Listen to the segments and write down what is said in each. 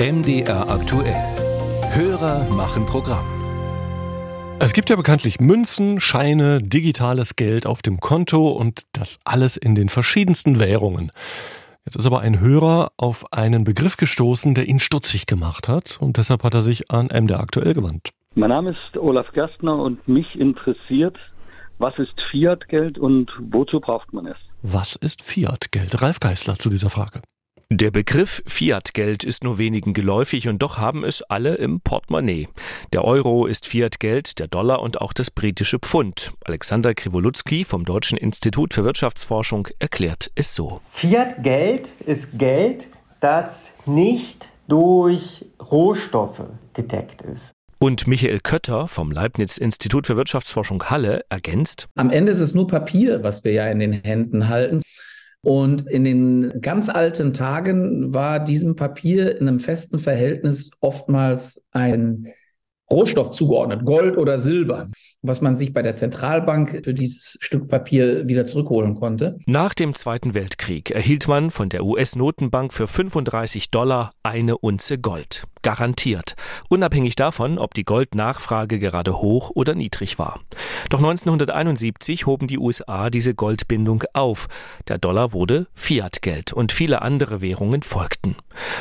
MDR aktuell. Hörer machen Programm. Es gibt ja bekanntlich Münzen, Scheine, digitales Geld auf dem Konto und das alles in den verschiedensten Währungen. Jetzt ist aber ein Hörer auf einen Begriff gestoßen, der ihn stutzig gemacht hat und deshalb hat er sich an MDR aktuell gewandt. Mein Name ist Olaf Gerstner und mich interessiert, was ist Fiat-Geld und wozu braucht man es? Was ist Fiat-Geld? Ralf Geißler zu dieser Frage. Der Begriff Fiat-Geld ist nur wenigen geläufig und doch haben es alle im Portemonnaie. Der Euro ist Fiat-Geld, der Dollar und auch das britische Pfund. Alexander Kriwolutzki vom Deutschen Institut für Wirtschaftsforschung erklärt es so. Fiat-Geld ist Geld, das nicht durch Rohstoffe gedeckt ist. Und Michael Kötter vom Leibniz-Institut für Wirtschaftsforschung Halle ergänzt. Am Ende ist es nur Papier, was wir ja in den Händen halten. Und in den ganz alten Tagen war diesem Papier in einem festen Verhältnis oftmals ein Rohstoff zugeordnet, Gold oder Silber, was man sich bei der Zentralbank für dieses Stück Papier wieder zurückholen konnte. Nach dem Zweiten Weltkrieg erhielt man von der US-Notenbank für 35 Dollar eine Unze Gold. Garantiert. Unabhängig davon, ob die Goldnachfrage gerade hoch oder niedrig war. Doch 1971 hoben die USA diese Goldbindung auf. Der Dollar wurde Fiatgeld und viele andere Währungen folgten.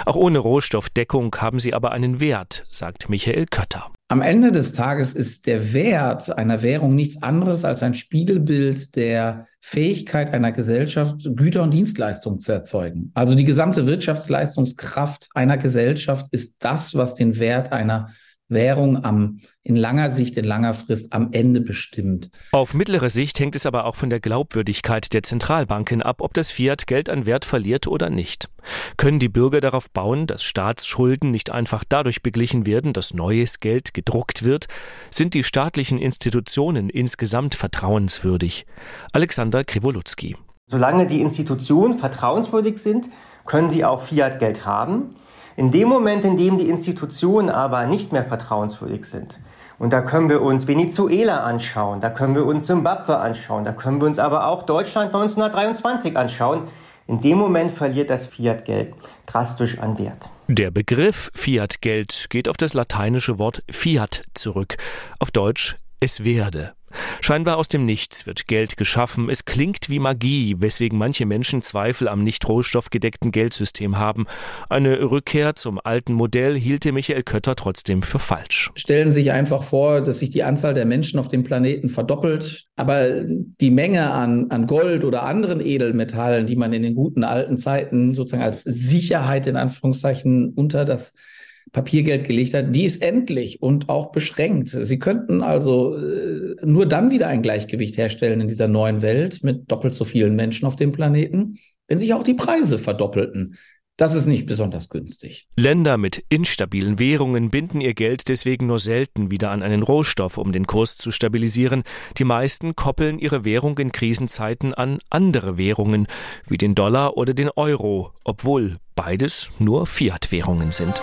Auch ohne Rohstoffdeckung haben sie aber einen Wert, sagt Michael Kötter. Am Ende des Tages ist der Wert einer Währung nichts anderes als ein Spiegelbild der Fähigkeit einer Gesellschaft, Güter und Dienstleistungen zu erzeugen. Also die gesamte Wirtschaftsleistungskraft einer Gesellschaft ist das, was den Wert einer Währung am, in langer Sicht, in langer Frist am Ende bestimmt. Auf mittlere Sicht hängt es aber auch von der Glaubwürdigkeit der Zentralbanken ab, ob das Fiat Geld an Wert verliert oder nicht. Können die Bürger darauf bauen, dass Staatsschulden nicht einfach dadurch beglichen werden, dass neues Geld gedruckt wird? Sind die staatlichen Institutionen insgesamt vertrauenswürdig? Alexander Kriwolutzki. Solange die Institutionen vertrauenswürdig sind, können sie auch Fiat-Geld haben. In dem Moment, in dem die Institutionen aber nicht mehr vertrauenswürdig sind, und da können wir uns Venezuela anschauen, da können wir uns Simbabwe anschauen, da können wir uns aber auch Deutschland 1923 anschauen, in dem Moment verliert das Fiat-Geld drastisch an Wert. Der Begriff Fiat-Geld geht auf das lateinische Wort Fiat zurück, auf Deutsch es werde. Scheinbar aus dem Nichts wird Geld geschaffen. Es klingt wie Magie, weswegen manche Menschen Zweifel am nicht rohstoffgedeckten Geldsystem haben. Eine Rückkehr zum alten Modell hielte Michael Kötter trotzdem für falsch. Stellen Sie sich einfach vor, dass sich die Anzahl der Menschen auf dem Planeten verdoppelt, aber die Menge an, an Gold oder anderen Edelmetallen, die man in den guten alten Zeiten sozusagen als Sicherheit in Anführungszeichen unter das Papiergeld gelegt hat, die ist endlich und auch beschränkt. Sie könnten also äh, nur dann wieder ein Gleichgewicht herstellen in dieser neuen Welt mit doppelt so vielen Menschen auf dem Planeten, wenn sich auch die Preise verdoppelten. Das ist nicht besonders günstig. Länder mit instabilen Währungen binden ihr Geld deswegen nur selten wieder an einen Rohstoff, um den Kurs zu stabilisieren. Die meisten koppeln ihre Währung in Krisenzeiten an andere Währungen, wie den Dollar oder den Euro, obwohl beides nur Fiat-Währungen sind.